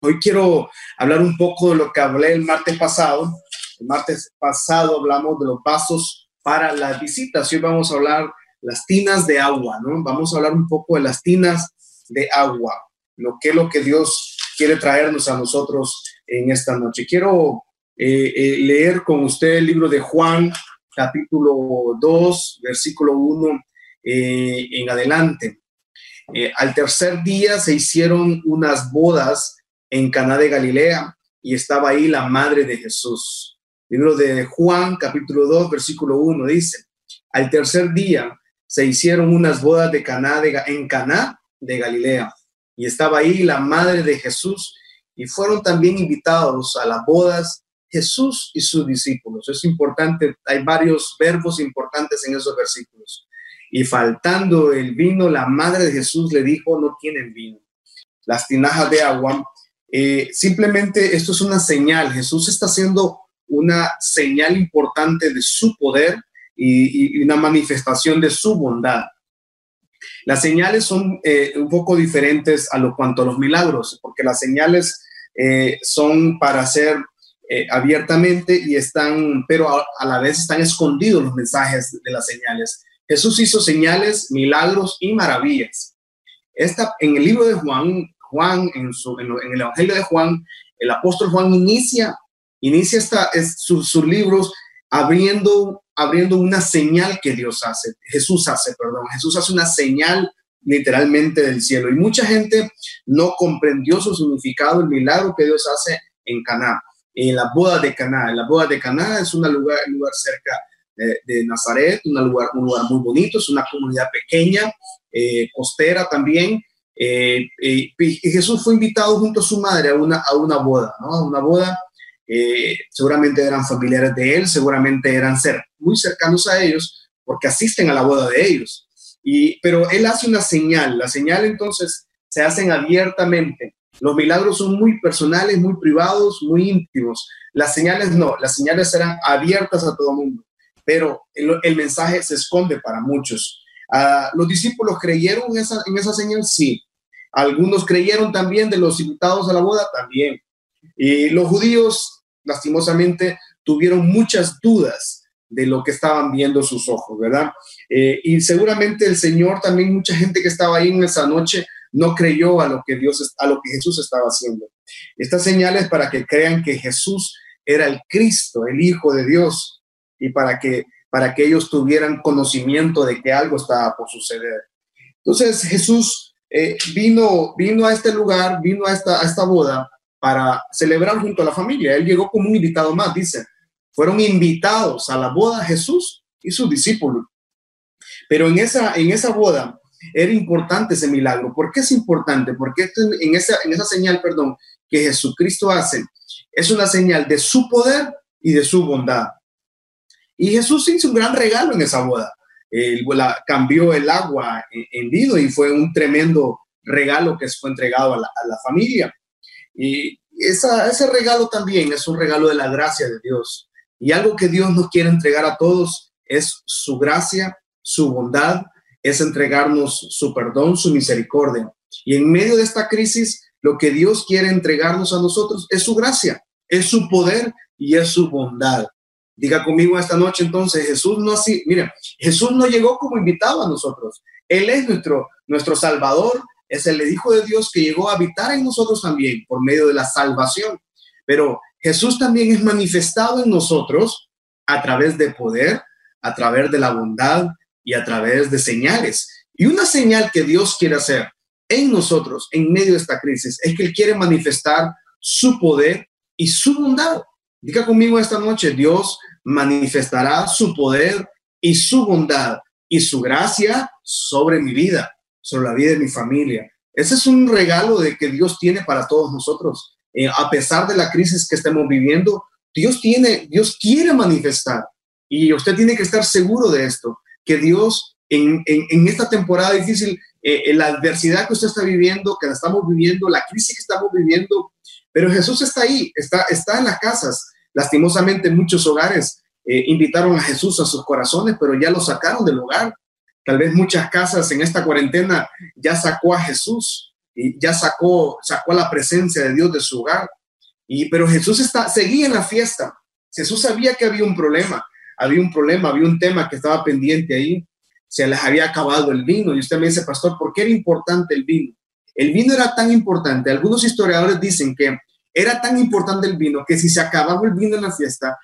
Hoy quiero hablar un poco de lo que hablé el martes pasado. El martes pasado hablamos de los vasos para las visitas. Hoy vamos a hablar las tinas de agua, ¿no? Vamos a hablar un poco de las tinas de agua, lo que es lo que Dios quiere traernos a nosotros en esta noche. Quiero eh, eh, leer con usted el libro de Juan, capítulo 2, versículo 1 eh, en adelante. al tercer día se hicieron unas bodas en Caná de Galilea y estaba ahí la madre de Jesús. Libro de Juan, capítulo 2, versículo 1 dice, al tercer día se hicieron unas bodas de Caná de, en Caná de Galilea y estaba ahí la madre de Jesús y fueron también invitados a las bodas Jesús y sus discípulos. Es importante, hay varios verbos importantes en esos versículos. Y faltando el vino, la madre de Jesús le dijo, no tienen vino. Las tinajas de agua eh, simplemente esto es una señal. Jesús está haciendo una señal importante de su poder y, una manifestación de su bondad. Las señales son eh, un poco diferentes a lo cuanto a los milagros, porque las señales eh, son para hacer abiertamente y están, pero a, a, la vez están escondidos los mensajes de las señales. Jesús hizo señales, milagros y maravillas. Esta, en el libro de Juan, Juan, en, su, en, el Evangelio de Juan, el apóstol Juan inicia, inicia esta, sus, libros abriendo, abriendo una señal que Dios hace, Jesús hace, perdón, Jesús hace una señal literalmente del cielo. Y mucha gente no comprendió su significado, el milagro que Dios hace en Caná, en la boda de Caná. La boda de Caná es un lugar, lugar cerca de, Nazaret, un lugar, un lugar muy bonito, es una comunidad pequeña, eh, costera también, eh, eh, y Jesús fue invitado junto a su madre a una, a una boda, ¿no? A una boda. Eh, seguramente eran familiares de él, seguramente eran ser muy cercanos a ellos porque asisten a la boda de ellos. Y, pero él hace una señal, la señal entonces se hacen abiertamente. Los milagros son muy personales, muy privados, muy íntimos. Las señales no, las señales serán abiertas a todo mundo, pero el, mensaje se esconde para muchos. Uh, ¿Los discípulos creyeron esa, en esa señal? Sí. Algunos creyeron también de los invitados a la boda, también. Y los judíos, lastimosamente, tuvieron muchas dudas de lo que estaban viendo sus ojos, ¿verdad? Eh, y seguramente el Señor, también mucha gente que estaba ahí en esa noche, no creyó a lo que Dios, a lo que Jesús estaba haciendo. Estas señales para que crean que Jesús era el Cristo, el Hijo de Dios, y para que, para que ellos tuvieran conocimiento de que algo estaba por suceder. Entonces Jesús eh, vino, vino a este lugar, vino a esta, a esta boda para celebrar junto a la familia. Él llegó como un invitado más, dice. Fueron invitados a la boda Jesús y sus discípulos. Pero en esa, en esa boda era importante ese milagro. ¿Por qué es importante? Porque en, esa, en esa señal, perdón, que Jesucristo hace, es una señal de su poder y de su bondad. Y Jesús hizo un gran regalo en esa boda el, cambió el agua en, vino y fue un tremendo regalo que fue entregado a la, familia. Y ese regalo también es un regalo de la gracia de Dios. Y algo que Dios nos quiere entregar a todos es su gracia, su bondad, es entregarnos su perdón, su misericordia. Y en medio de esta crisis, lo que Dios quiere entregarnos a nosotros es su gracia, es su poder y es su bondad. Diga conmigo esta noche entonces, Jesús no así, mira, Jesús no llegó como invitado a nosotros. Él es nuestro, nuestro Salvador, es el Hijo de Dios que llegó a habitar en nosotros también por medio de la salvación. Pero Jesús también es manifestado en nosotros a través de poder, a través de la bondad y a través de señales. Y una señal que Dios quiere hacer en nosotros en medio de esta crisis es que Él quiere manifestar su poder y su bondad. Diga conmigo esta noche, Dios manifestará su poder y su bondad y su gracia sobre mi vida, sobre la vida de mi familia. Ese es un regalo de que Dios tiene para todos nosotros. Eh, a pesar de la crisis que estemos viviendo, Dios tiene, Dios quiere manifestar. Y usted tiene que estar seguro de esto, que Dios en, en, esta temporada difícil, eh, en la adversidad que usted está viviendo, que la estamos viviendo, la crisis que estamos viviendo, pero Jesús está ahí, está, está en las casas. Lastimosamente, muchos hogares eh, invitaron a Jesús a sus corazones, pero ya lo sacaron del hogar. Tal vez muchas casas en esta cuarentena ya sacó a Jesús y ya sacó, sacó la presencia de Dios de su hogar. Y, pero Jesús está, seguía en la fiesta. Jesús sabía que había un problema, había un problema, había un tema que estaba pendiente ahí. Se les había acabado el vino. Y usted me dice, pastor, ¿por qué era importante el vino? El vino era tan importante. Algunos historiadores dicen que era tan importante el vino que si se acababa el vino en la fiesta,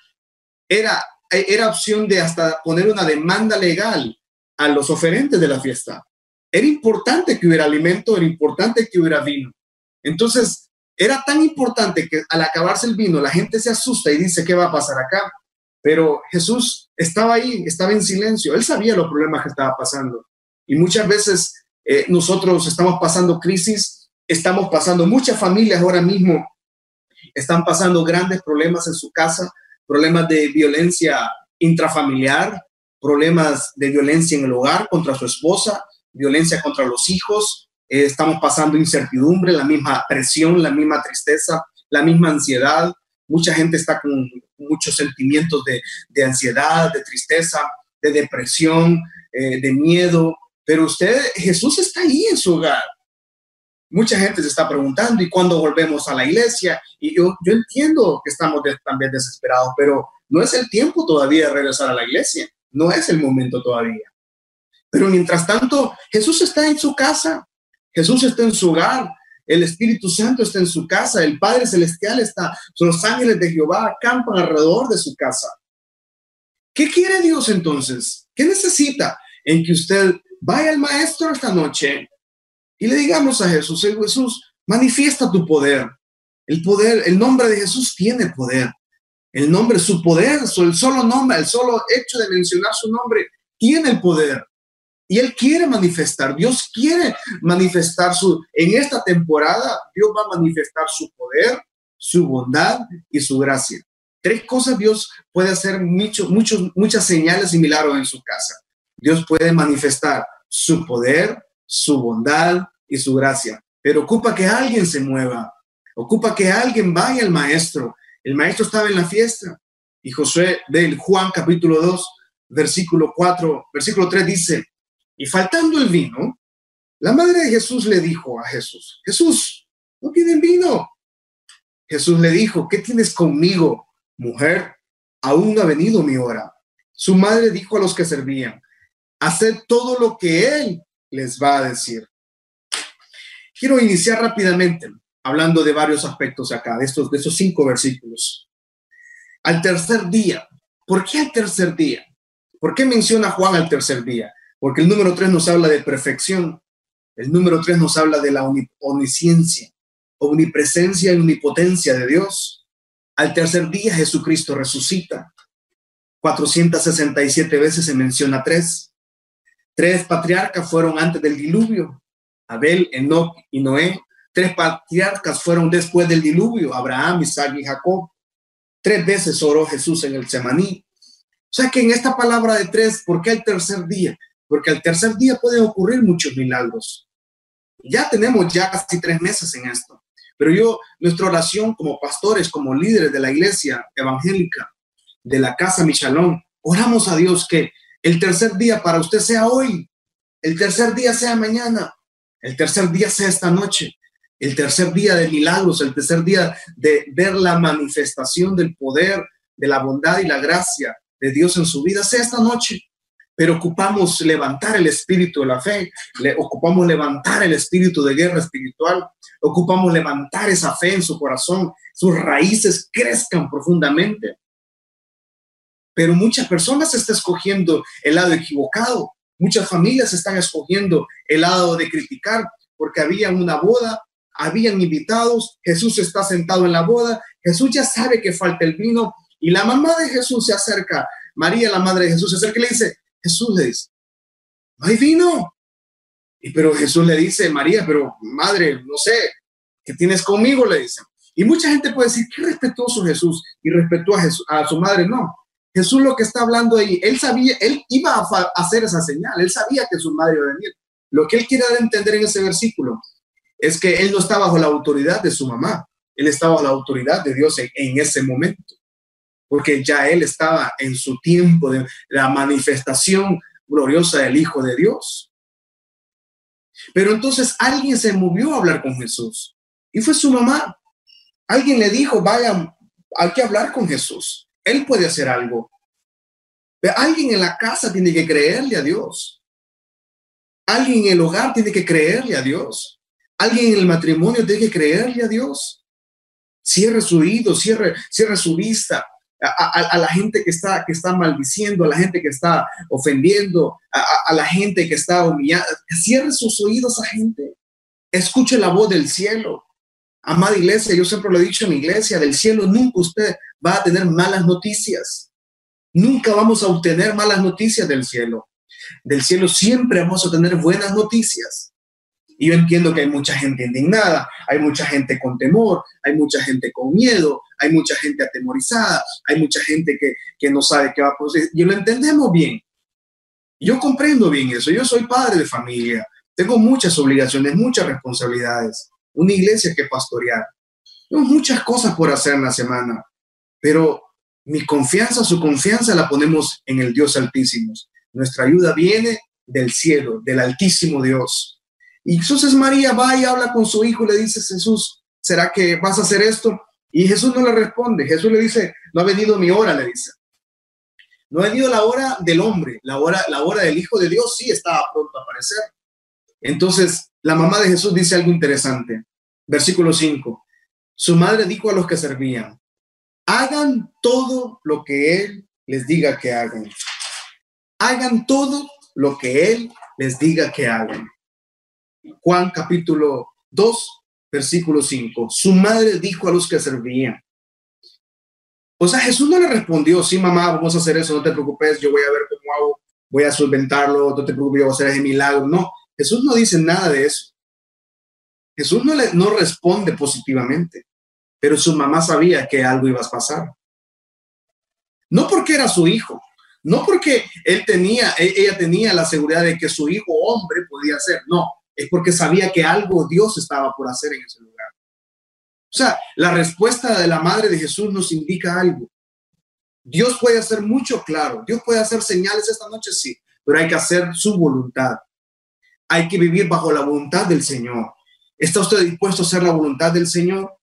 era, era opción de hasta poner una demanda legal a los oferentes de la fiesta. Era importante que hubiera alimento, era importante que hubiera vino. Entonces, era tan importante que al acabarse el vino, la gente se asusta y dice, ¿qué va a pasar acá? Pero Jesús estaba ahí, estaba en silencio. Él sabía los problemas que estaba pasando. Y muchas veces eh, nosotros estamos pasando crisis, estamos pasando, muchas familias ahora mismo están pasando grandes problemas en su casa, problemas de violencia intrafamiliar, problemas de violencia en el hogar contra su esposa, violencia contra los hijos, eh, estamos pasando incertidumbre, la misma presión, la misma tristeza, la misma ansiedad. Mucha gente está con muchos sentimientos de, ansiedad, de tristeza, de depresión, eh, de miedo, pero usted, Jesús está ahí en su hogar. Mucha gente se está preguntando, ¿y cuándo volvemos a la iglesia? Y yo, yo entiendo que estamos también desesperados, pero no es el tiempo todavía de regresar a la iglesia. No es el momento todavía. Pero mientras tanto, Jesús está en su casa, Jesús está en su hogar, el Espíritu Santo está en su casa, el Padre Celestial está, los ángeles de Jehová acampan alrededor de su casa. ¿Qué quiere Dios entonces? ¿Qué necesita? En que usted vaya al Maestro esta noche y le digamos a Jesús, Jesús, manifiesta tu poder. El poder, el nombre de Jesús tiene poder. El nombre, su poder, el solo nombre, el solo hecho de mencionar su nombre, tiene el poder. Y Él quiere manifestar, Dios quiere manifestar su, en esta temporada, Dios va a manifestar su poder, su bondad y su gracia. Tres cosas Dios puede hacer mucho, muchos, muchas señales y en su casa. Dios puede manifestar su poder, su bondad y su gracia, pero ocupa que alguien se mueva, ocupa que alguien vaya al maestro. El maestro estaba en la fiesta y Josué del Juan capítulo 2, versículo 4, versículo 3 dice, y faltando el vino, la madre de Jesús le dijo a Jesús, Jesús, no tienen vino. Jesús le dijo, ¿qué tienes conmigo, mujer? Aún ha venido mi hora. Su madre dijo a los que servían, haced todo lo que él les va a decir. Quiero iniciar rápidamente hablando de varios aspectos acá, de estos, de estos cinco versículos. Al tercer día. ¿Por qué al tercer día? ¿Por qué menciona Juan al tercer día? Porque el número tres nos habla de perfección. El número tres nos habla de la omnisciencia, omnipresencia y omnipotencia de Dios. Al tercer día Jesucristo resucita. 467 veces se menciona tres. Tres patriarcas fueron antes del diluvio, Abel, Enoch y Noé. Tres patriarcas fueron después del diluvio, Abraham, Isaac y Jacob. Tres veces oró Jesús en el Semaní. O sea que en esta palabra de tres, ¿por qué el tercer día? porque al tercer día pueden ocurrir muchos milagros. Ya tenemos ya casi tres meses en esto, pero yo, nuestra oración como pastores, como líderes de la iglesia evangélica, de la casa Michalón, oramos a Dios que el tercer día para usted sea hoy, el tercer día sea mañana, el tercer día sea esta noche, el tercer día de milagros, el tercer día de ver la manifestación del poder, de la bondad y la gracia de Dios en su vida, sea esta noche. Pero ocupamos levantar el espíritu de la fe, ocupamos levantar el espíritu de guerra espiritual, ocupamos levantar esa fe en su corazón, sus raíces crezcan profundamente. Pero muchas personas están escogiendo el lado equivocado, muchas familias están escogiendo el lado de criticar, porque había una boda, habían invitados, Jesús está sentado en la boda, Jesús ya sabe que falta el vino y la mamá de Jesús se acerca, María, la madre de Jesús, se acerca y le dice, Jesús le dice, no hay vino. Y pero Jesús le dice, María, pero madre, no sé, ¿qué tienes conmigo? Le dice. Y mucha gente puede decir, qué respetuoso Jesús y respetó a, Jesús, a su madre. No, Jesús lo que está hablando ahí, él sabía, él iba a hacer esa señal, él sabía que su madre iba a venir. Lo que él quiere entender en ese versículo es que él no está bajo la autoridad de su mamá, él estaba bajo la autoridad de Dios en ese momento porque ya él estaba en su tiempo de la manifestación gloriosa del Hijo de Dios. Pero entonces alguien se movió a hablar con Jesús y fue su mamá. Alguien le dijo, vaya, hay que hablar con Jesús. Él puede hacer algo. Alguien en la casa tiene que creerle a Dios. Alguien en el hogar tiene que creerle a Dios. Alguien en el matrimonio tiene que creerle a Dios. Cierre su oído, cierre, cierre su vista a, la gente que está, que está maldiciendo, a la gente que está ofendiendo, a, la gente que está humillando. Cierre sus oídos a gente. Escuche la voz del cielo. Amada iglesia, yo siempre lo he dicho en iglesia, del cielo nunca usted va a tener malas noticias. Nunca vamos a obtener malas noticias del cielo. Del cielo siempre vamos a tener buenas noticias. Y yo entiendo que hay mucha gente indignada, hay mucha gente con temor, hay mucha gente con miedo, hay mucha gente atemorizada, hay mucha gente que, que no sabe qué va a pasar. Y lo entendemos bien. Yo comprendo bien eso. Yo soy padre de familia. Tengo muchas obligaciones, muchas responsabilidades. Una iglesia que pastorear. Tengo muchas cosas por hacer en la semana. Pero mi confianza, su confianza la ponemos en el Dios Altísimo. Nuestra ayuda viene del cielo, del Altísimo Dios. Y entonces María va y habla con su hijo y le dice, Jesús, ¿será que vas a hacer esto? Y Jesús no le responde. Jesús le dice, no ha venido mi hora, le dice. No ha venido la hora del hombre, la hora, la hora del Hijo de Dios sí estaba pronto a aparecer. Entonces, la mamá de Jesús dice algo interesante. Versículo 5. Su madre dijo a los que servían, hagan todo lo que Él les diga que hagan. Hagan todo lo que Él les diga que hagan. Juan capítulo 2, versículo 5. Su madre dijo a los que servían. O sea, Jesús no le respondió, sí, mamá, vamos a hacer eso, no te preocupes, yo voy a ver cómo hago, voy a solventarlo, no te preocupes, yo voy a hacer ese milagro. No, Jesús no dice nada de eso. Jesús no, le, no responde positivamente, pero su mamá sabía que algo iba a pasar. No porque era su hijo, no porque él tenía, e, ella tenía la seguridad de que su hijo hombre podía ser, no, es porque sabía que algo Dios estaba por hacer en ese lugar. O sea, la respuesta de la madre de Jesús nos indica algo. Dios puede hacer mucho, claro. Dios puede hacer señales esta noche, sí, pero hay que hacer su voluntad. Hay que vivir bajo la voluntad del Señor. ¿Está usted dispuesto a hacer la voluntad del Señor?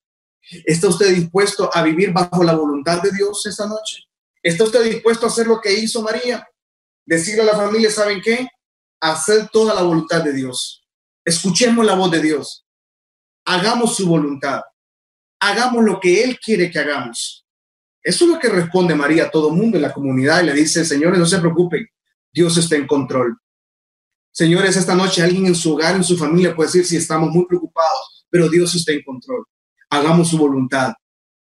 ¿Está usted dispuesto a vivir bajo la voluntad de Dios esta noche? ¿Está usted dispuesto a hacer lo que hizo María? Decirle a la familia, ¿saben qué? Hacer toda la voluntad de Dios. Escuchemos la voz de Dios. Hagamos su voluntad. Hagamos lo que Él quiere que hagamos. Eso es lo que responde María a todo mundo en la comunidad y le dice, señores, no se preocupen, Dios está en control. Señores, esta noche alguien en su hogar, en su familia puede decir si estamos muy preocupados, pero Dios está en control. Hagamos su voluntad.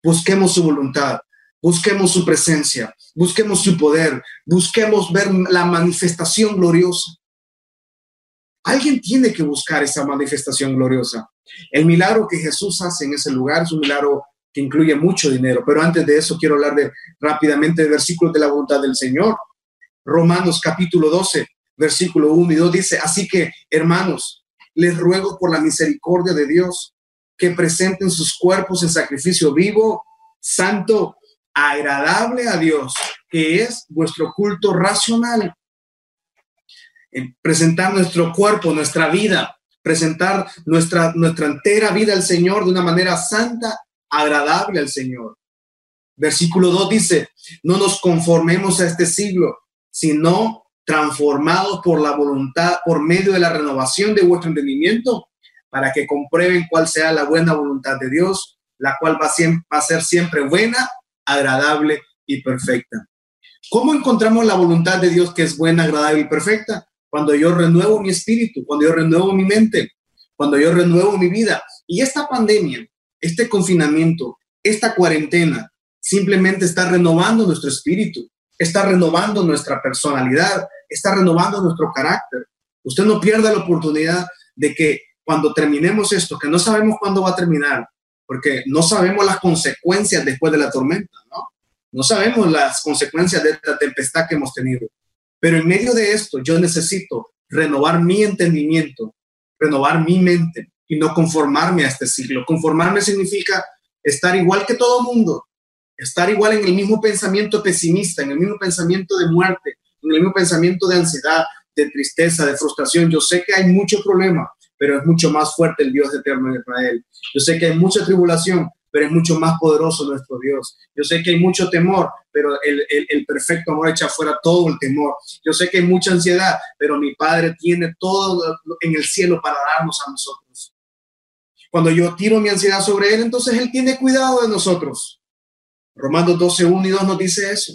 Busquemos su voluntad. Busquemos su presencia. Busquemos su poder. Busquemos ver la manifestación gloriosa. Alguien tiene que buscar esa manifestación gloriosa. El milagro que Jesús hace en ese lugar es un milagro que incluye mucho dinero, pero antes de eso quiero hablar rápidamente de versículos de la voluntad del Señor. Romanos capítulo 12, versículo 1 y 2 dice, así que hermanos, les ruego por la misericordia de Dios que presenten sus cuerpos en sacrificio vivo, santo, agradable a Dios, que es vuestro culto racional presentar nuestro cuerpo, nuestra vida, presentar nuestra, nuestra entera vida al Señor de una manera santa, agradable al Señor. Versículo 2 dice, no nos conformemos a este siglo, sino transformados por la voluntad, por medio de la renovación de vuestro entendimiento, para que comprueben cuál sea la buena voluntad de Dios, la cual va, a ser siempre buena, agradable y perfecta. ¿Cómo encontramos la voluntad de Dios que es buena, agradable y perfecta? cuando yo renuevo mi espíritu, cuando yo renuevo mi mente, cuando yo renuevo mi vida. Y esta pandemia, este confinamiento, esta cuarentena, simplemente está renovando nuestro espíritu, está renovando nuestra personalidad, está renovando nuestro carácter. Usted no pierda la oportunidad de que cuando terminemos esto, que no sabemos cuándo va a terminar, porque no sabemos las consecuencias después de la tormenta, ¿no? No sabemos las consecuencias de esta tempestad que hemos tenido. Pero en medio de esto yo necesito renovar mi entendimiento, renovar mi mente y no conformarme a este siglo. Conformarme significa estar igual que todo mundo, estar igual en el mismo pensamiento pesimista, en el mismo pensamiento de muerte, en el mismo pensamiento de ansiedad, de tristeza, de frustración. Yo sé que hay mucho problema, pero es mucho más fuerte el Dios eterno de Israel. Yo sé que hay mucha tribulación, pero es mucho más poderoso nuestro Dios. Yo sé que hay mucho temor, pero el, el, perfecto amor echa fuera todo el temor. Yo sé que hay mucha ansiedad, pero mi Padre tiene todo en el cielo para darnos a nosotros. Cuando yo tiro mi ansiedad sobre Él, entonces Él tiene cuidado de nosotros. Romanos 12, 1 y 2 nos dice eso.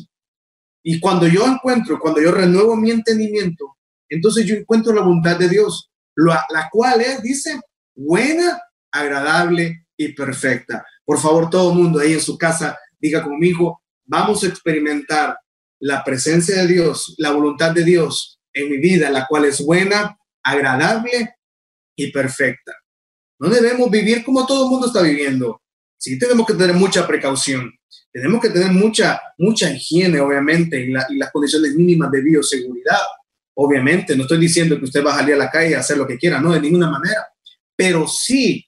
Y cuando yo encuentro, cuando yo renuevo mi entendimiento, entonces yo encuentro la voluntad de Dios, la cual es, dice, buena, agradable y perfecta. Por favor, todo el mundo ahí en su casa, diga conmigo, vamos a experimentar la presencia de Dios, la voluntad de Dios en mi vida, la cual es buena, agradable y perfecta. No debemos vivir como todo el mundo está viviendo. Sí tenemos que tener mucha precaución. Tenemos que tener mucha, mucha higiene, obviamente, y, y las condiciones mínimas de bioseguridad. Obviamente, no estoy diciendo que usted va a salir a la calle a hacer lo que quiera, no, de ninguna manera. Pero sí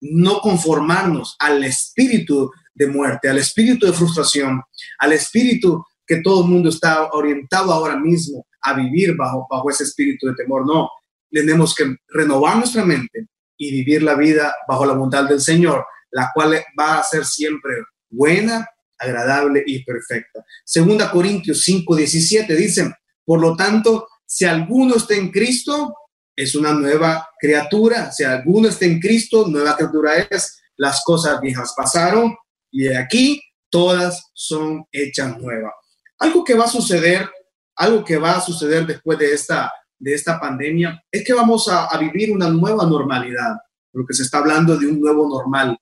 no conformarnos al espíritu de muerte, al espíritu de frustración, al espíritu que todo el mundo está orientado ahora mismo a vivir bajo, bajo ese espíritu de temor. No, tenemos que renovar nuestra mente y vivir la vida bajo la voluntad del Señor, la cual va a ser siempre buena, agradable y perfecta. Segunda Corintios 5, 17 dice, por lo tanto, si alguno está en Cristo, es una nueva criatura. Si alguno está en Cristo, nueva criatura es. Las cosas viejas pasaron y de aquí todas son hechas nuevas. Algo que va a suceder, algo que va a suceder después de esta, de esta pandemia, es que vamos a, a vivir una nueva normalidad. Lo que se está hablando de un nuevo normal,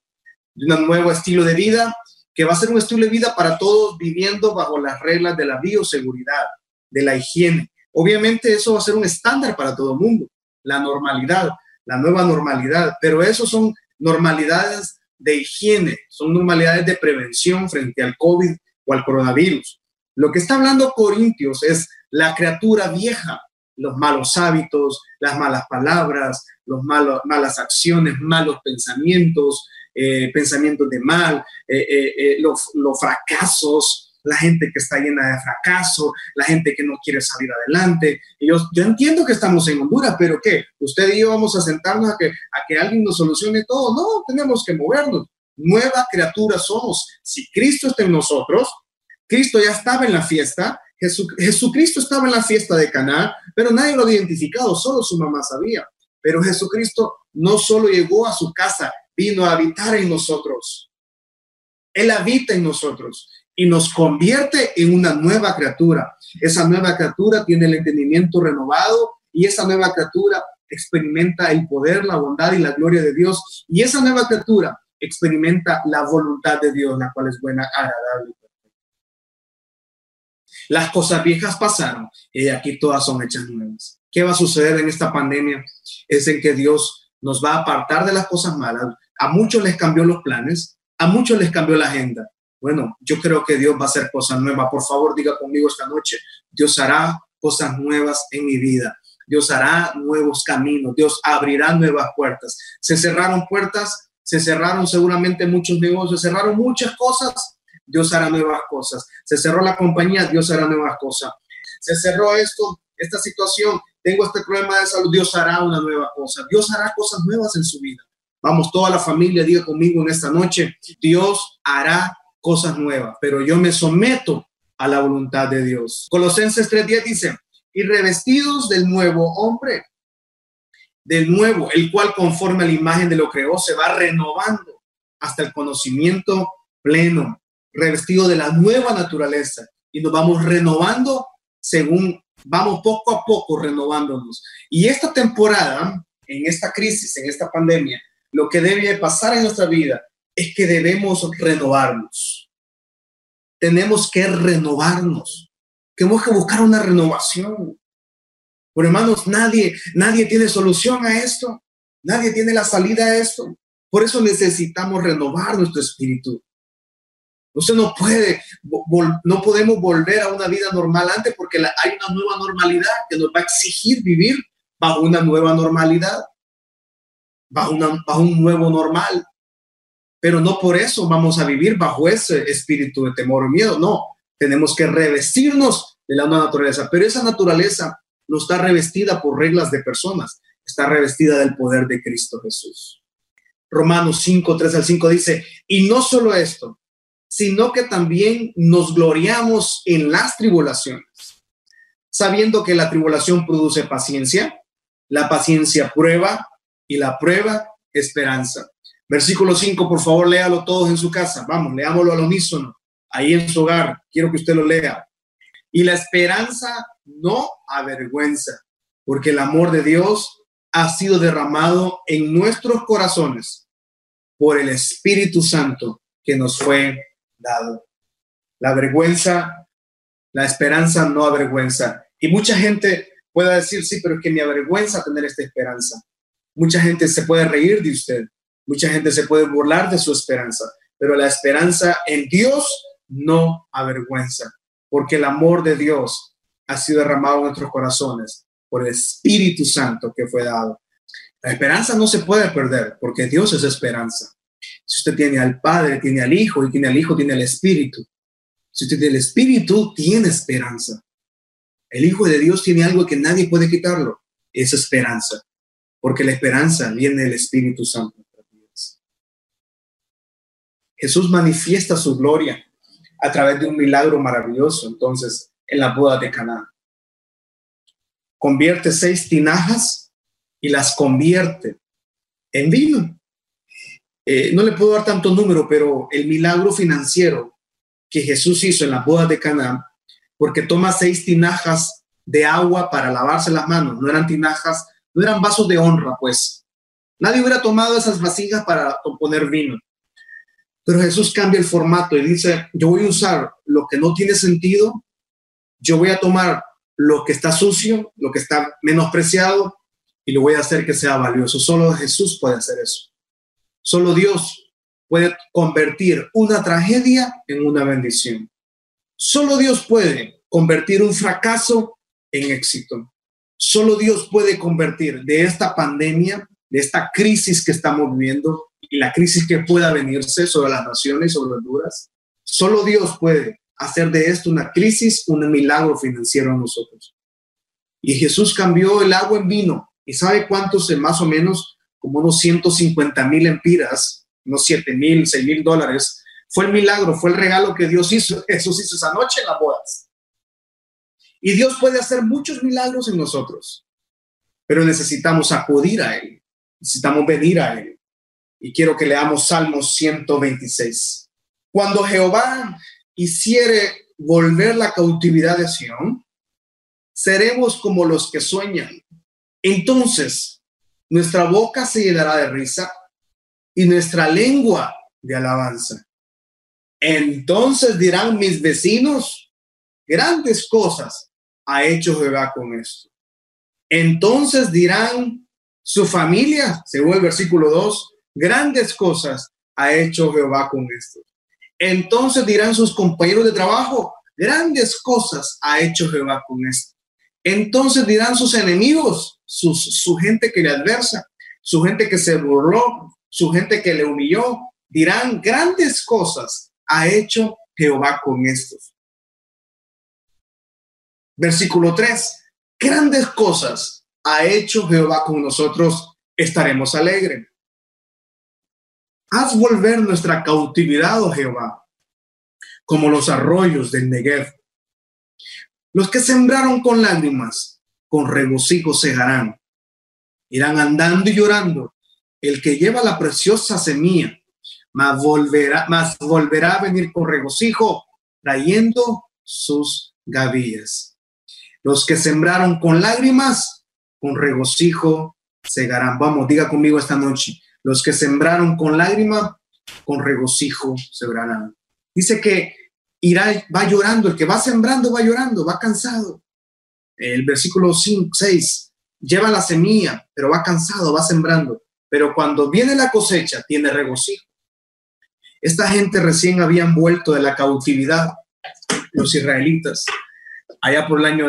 de un nuevo estilo de vida, que va a ser un estilo de vida para todos viviendo bajo las reglas de la bioseguridad, de la higiene. Obviamente eso va a ser un estándar para todo el mundo la normalidad, la nueva normalidad, pero eso son normalidades de higiene, son normalidades de prevención frente al COVID o al coronavirus. Lo que está hablando Corintios es la criatura vieja, los malos hábitos, las malas palabras, malos, malas acciones, malos pensamientos, eh, pensamientos de mal, eh, eh, los, fracasos, la gente que está llena de fracaso, la gente que no quiere salir adelante. Yo, yo entiendo que estamos en Honduras, pero ¿qué? ¿Usted y yo vamos a sentarnos a que, a que alguien nos solucione todo? No, tenemos que movernos. Nueva criatura somos. Si Cristo está en nosotros, Cristo ya estaba en la fiesta, Jesucristo estaba en la fiesta de Caná, pero nadie lo había identificado, solo su mamá sabía. Pero Jesucristo no solo llegó a su casa, vino a habitar en nosotros. Él habita en nosotros y nos convierte en una nueva criatura. Esa nueva criatura tiene el entendimiento renovado y esa nueva criatura experimenta el poder, la bondad y la gloria de Dios. Y esa nueva criatura experimenta la voluntad de Dios, la cual es buena, agradable. Las cosas viejas pasaron y aquí todas son hechas nuevas. ¿Qué va a suceder en esta pandemia? Es en que Dios nos va a apartar de las cosas malas. A muchos les cambió los planes, a muchos les cambió la agenda, bueno, yo creo que Dios va a hacer cosas nuevas. Por favor, diga conmigo esta noche, Dios hará cosas nuevas en mi vida. Dios hará nuevos caminos, Dios abrirá nuevas puertas. Se cerraron puertas, se cerraron seguramente muchos negocios, se cerraron muchas cosas, Dios hará nuevas cosas. Se cerró la compañía, Dios hará nuevas cosas. Se cerró esto, esta situación, tengo este problema de salud, Dios hará una nueva cosa. Dios hará cosas nuevas en su vida. Vamos, toda la familia, diga conmigo en esta noche, Dios hará cosas nuevas, pero yo me someto a la voluntad de Dios. Colosenses 3.10 dice, y revestidos del nuevo hombre, del nuevo, el cual conforme a la imagen de lo creó, se va renovando hasta el conocimiento pleno, revestido de la nueva naturaleza, y nos vamos renovando según vamos poco a poco renovándonos. Y esta temporada, en esta crisis, en esta pandemia, lo que debe pasar en nuestra vida es que debemos renovarnos. Tenemos que renovarnos. Tenemos que buscar una renovación. Por hermanos, nadie, nadie tiene solución a esto. Nadie tiene la salida a esto. Por eso necesitamos renovar nuestro espíritu. Usted no puede, no podemos volver a una vida normal antes porque hay una nueva normalidad que nos va a exigir vivir bajo una nueva normalidad, bajo, bajo un nuevo normal pero no por eso vamos a vivir bajo ese espíritu de temor o miedo, no, tenemos que revestirnos de la naturaleza, pero esa naturaleza no está revestida por reglas de personas, está revestida del poder de Cristo Jesús. Romanos 5, 3 al 5 dice, y no solo esto, sino que también nos gloriamos en las tribulaciones, sabiendo que la tribulación produce paciencia, la paciencia prueba y la prueba esperanza. Versículo 5, por favor, léalo todos en su casa. Vamos, leámoslo al unísono, ahí en su hogar. Quiero que usted lo lea. Y la esperanza no avergüenza, porque el amor de Dios ha sido derramado en nuestros corazones por el Espíritu Santo que nos fue dado. La vergüenza, la esperanza no avergüenza. Y mucha gente puede decir, sí, pero es que me avergüenza tener esta esperanza. Mucha gente se puede reír de usted, mucha gente se puede burlar de su esperanza, pero la esperanza en Dios no avergüenza, porque el amor de Dios ha sido derramado en nuestros corazones por el Espíritu Santo que fue dado. La esperanza no se puede perder, porque Dios es esperanza. Si usted tiene al Padre, tiene al Hijo, y tiene al Hijo, tiene al Espíritu. Si usted tiene el Espíritu, tiene esperanza. El Hijo de Dios tiene algo que nadie puede quitarlo, es esperanza, porque la esperanza viene del Espíritu Santo. Jesús manifiesta su gloria a través de un milagro maravilloso, entonces, en la boda de Canaán. Convierte seis tinajas y las convierte en vino. Eh, no le puedo dar tanto número, pero el milagro financiero que Jesús hizo en la boda de Canaán, porque toma seis tinajas de agua para lavarse las manos, no eran tinajas, no eran vasos de honra, pues. Nadie hubiera tomado esas vasijas para poner vino. Pero Jesús cambia el formato y dice, yo voy a usar lo que no tiene sentido, yo voy a tomar lo que está sucio, lo que está menospreciado, y lo voy a hacer que sea valioso. Solo Jesús puede hacer eso. Solo Dios puede convertir una tragedia en una bendición. Solo Dios puede convertir un fracaso en éxito. Solo Dios puede convertir de esta pandemia, de esta crisis que estamos viviendo y la crisis que pueda venirse sobre las naciones, sobre Honduras. Solo Dios puede hacer de esto una crisis, un milagro financiero a nosotros. Y Jesús cambió el agua en vino. ¿Y sabe cuántos, más o menos, como unos 150 mil empiras, unos 7 mil, 6 mil dólares. Fue el milagro, fue el regalo que Dios hizo, Jesús hizo esa noche en las bodas. Y Dios puede hacer muchos milagros en nosotros, pero necesitamos acudir a Él, necesitamos venir a Él. Y quiero que leamos Salmos 126. Cuando Jehová hiciere volver la cautividad de Sión, seremos como los que sueñan. Entonces nuestra boca se llenará de risa y nuestra lengua de alabanza. Entonces dirán mis vecinos, grandes cosas ha hecho Jehová con esto. Entonces dirán su familia, según el versículo 2, grandes cosas ha hecho Jehová con esto. Entonces dirán sus compañeros de trabajo, grandes cosas ha hecho Jehová con esto. Entonces dirán sus enemigos, su gente que le adversa, su gente que se burló, su gente que le humilló, dirán grandes cosas ha hecho Jehová con estos. Versículo 3, grandes cosas ha hecho Jehová con nosotros, estaremos alegres. Haz volver nuestra cautividad, oh Jehová, como los arroyos del Negev los que sembraron con lágrimas, con regocijo segarán. Irán andando y llorando. El que lleva la preciosa semilla, más volverá, más volverá a venir con regocijo, trayendo sus gavillas. Los que sembraron con lágrimas, con regocijo segarán. Vamos, diga conmigo esta noche. Los que sembraron con lágrimas, con regocijo segarán. Dice que irá, va llorando, el que va sembrando va llorando, va cansado. El versículo 5, 6, lleva la semilla, pero va cansado, va sembrando. Pero cuando viene la cosecha, tiene regocijo. Esta gente recién habían vuelto de la cautividad, los israelitas, allá por el año,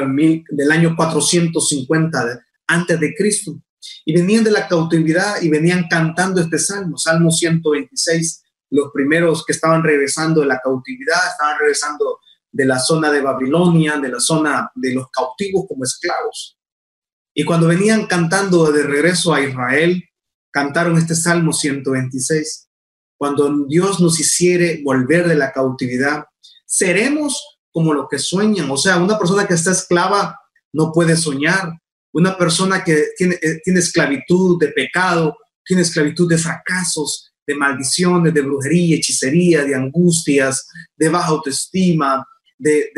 del año 450 antes de Cristo. Y venían de la cautividad y venían cantando este salmo, Salmo 126 los primeros que estaban regresando de la cautividad, estaban regresando de la zona de Babilonia, de la zona de los cautivos como esclavos. Y cuando venían cantando de regreso a Israel, cantaron este Salmo 126. Cuando Dios nos hiciere volver de la cautividad, seremos como los que sueñan. O sea, una persona que está esclava no puede soñar. Una persona que tiene, eh, tiene esclavitud de pecado, tiene esclavitud de fracasos, de maldiciones, de brujería, hechicería, de angustias, de baja autoestima, de,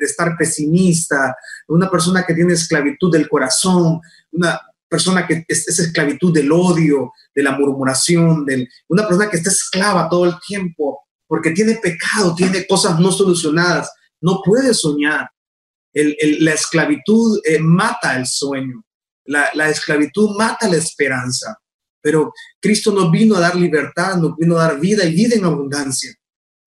estar pesimista, una persona que tiene esclavitud del corazón, una persona que es, esclavitud del odio, de la murmuración, del, una persona que está esclava todo el tiempo porque tiene pecado, tiene cosas no solucionadas, no puede soñar. la esclavitud eh, mata el sueño, la, la esclavitud mata la esperanza, pero Cristo nos vino a dar libertad, nos vino a dar vida y vida en abundancia.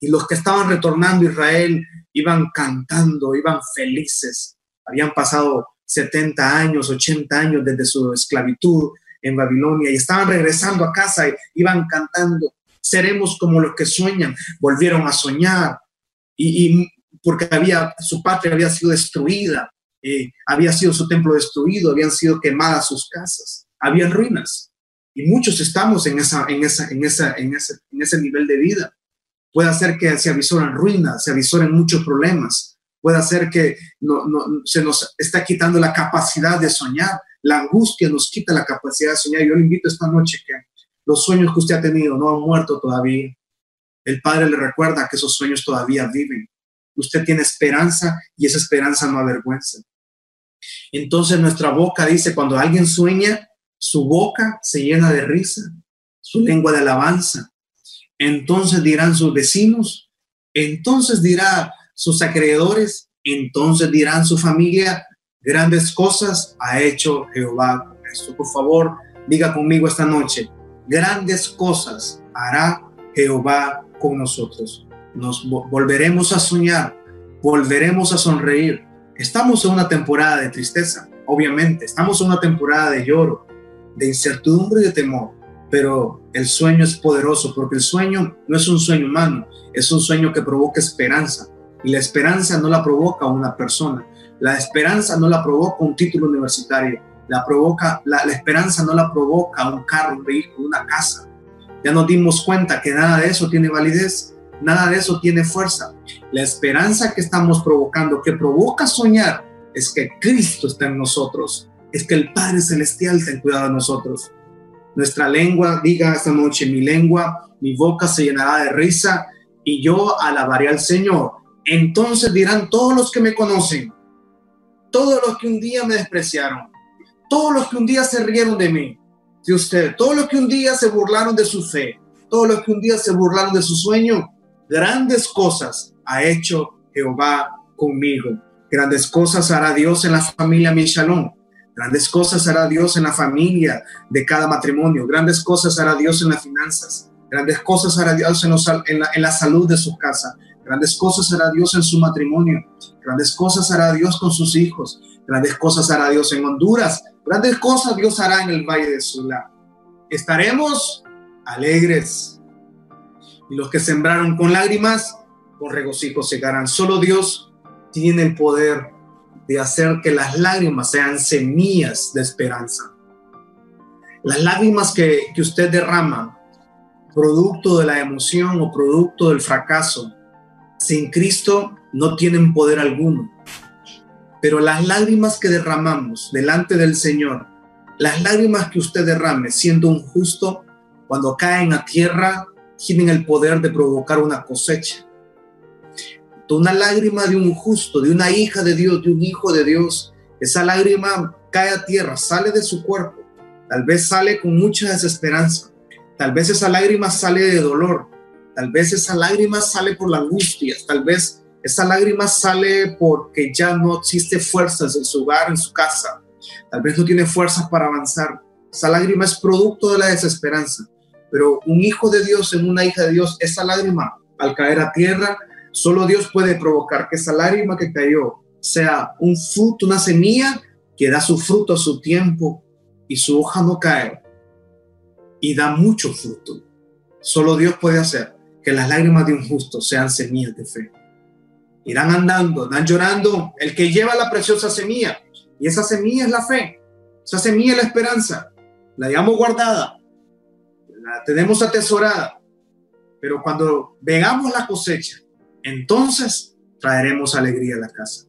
Y los que estaban retornando a Israel iban cantando, iban felices. Habían pasado 70 años, 80 años desde su esclavitud en Babilonia y estaban regresando a casa y iban cantando. Seremos como los que sueñan. Volvieron a soñar y, porque había, su patria había sido destruida, eh, había sido su templo destruido, habían sido quemadas sus casas, habían ruinas. Y muchos estamos en, esa, en, esa, en, esa, en, ese, en ese nivel de vida puede hacer que se avisoren ruinas, se avisoren muchos problemas, puede hacer que no, se nos está quitando la capacidad de soñar, la angustia nos quita la capacidad de soñar. Yo le invito esta noche que los sueños que usted ha tenido no han muerto todavía. El Padre le recuerda que esos sueños todavía viven. Usted tiene esperanza y esa esperanza no avergüenza. Entonces nuestra boca dice, cuando alguien sueña, su boca se llena de risa, su lengua de alabanza, entonces dirán sus vecinos, entonces dirán sus acreedores, entonces dirán su familia, grandes cosas ha hecho Jehová con. Por favor, diga conmigo esta noche, grandes cosas hará Jehová con nosotros. Nos volveremos a soñar, volveremos a sonreír. Estamos en una temporada de tristeza, obviamente, estamos en una temporada de lloro, de incertidumbre y de temor pero el sueño es poderoso porque el sueño no es un sueño humano, es un sueño que provoca esperanza. Y la esperanza no la provoca una persona, la esperanza no la provoca un título universitario, la, provoca, la, esperanza no la provoca un carro, un vehículo, una casa. Ya nos dimos cuenta que nada de eso tiene validez, nada de eso tiene fuerza. La esperanza que estamos provocando, que provoca soñar, es que Cristo está en nosotros, es que el Padre Celestial está en cuidado de nosotros nuestra lengua diga esta noche, mi lengua, mi boca se llenará de risa y yo alabaré al Señor. Entonces dirán todos los que me conocen, todos los que un día me despreciaron, todos los que un día se rieron de mí, de usted, todos los que un día se burlaron de su fe, todos los que un día se burlaron de su sueño, grandes cosas ha hecho Jehová conmigo. Grandes cosas hará Dios en la familia Michalón. Grandes cosas hará Dios en la familia de cada matrimonio. Grandes cosas hará Dios en las finanzas. Grandes cosas hará Dios en, la, salud de su casa. Grandes cosas hará Dios en su matrimonio. Grandes cosas hará Dios con sus hijos. Grandes cosas hará Dios en Honduras. Grandes cosas Dios hará en el Valle de Sula. Estaremos alegres. Y los que sembraron con lágrimas, con regocijo segarán. Solo Dios tiene el poder de hacer que las lágrimas sean semillas de esperanza. Las lágrimas que, que usted derrama, producto de la emoción o producto del fracaso, sin Cristo no tienen poder alguno. Pero las lágrimas que derramamos delante del Señor, las lágrimas que usted derrame siendo un justo, cuando caen a tierra, tienen el poder de provocar una cosecha. Una lágrima de un justo, de una hija de Dios, de un hijo de Dios, esa lágrima cae a tierra, sale de su cuerpo, tal vez sale con mucha desesperanza, tal vez esa lágrima sale de dolor, tal vez esa lágrima sale por la angustia, tal vez esa lágrima sale porque ya no existe fuerzas en su hogar, en su casa, tal vez no tiene fuerzas para avanzar, esa lágrima es producto de la desesperanza, pero un hijo de Dios en una hija de Dios, esa lágrima al caer a tierra Solo Dios puede provocar que esa lágrima que cayó sea un fruto, una semilla que da su fruto a su tiempo y su hoja no cae y da mucho fruto. Solo Dios puede hacer que las lágrimas de un justo sean semillas de fe. Irán andando, irán llorando el que lleva la preciosa semilla y esa semilla es la fe. esa semilla de la esperanza, la llevamos guardada, la tenemos atesorada, pero cuando veamos la cosecha, entonces traeremos alegría a la casa.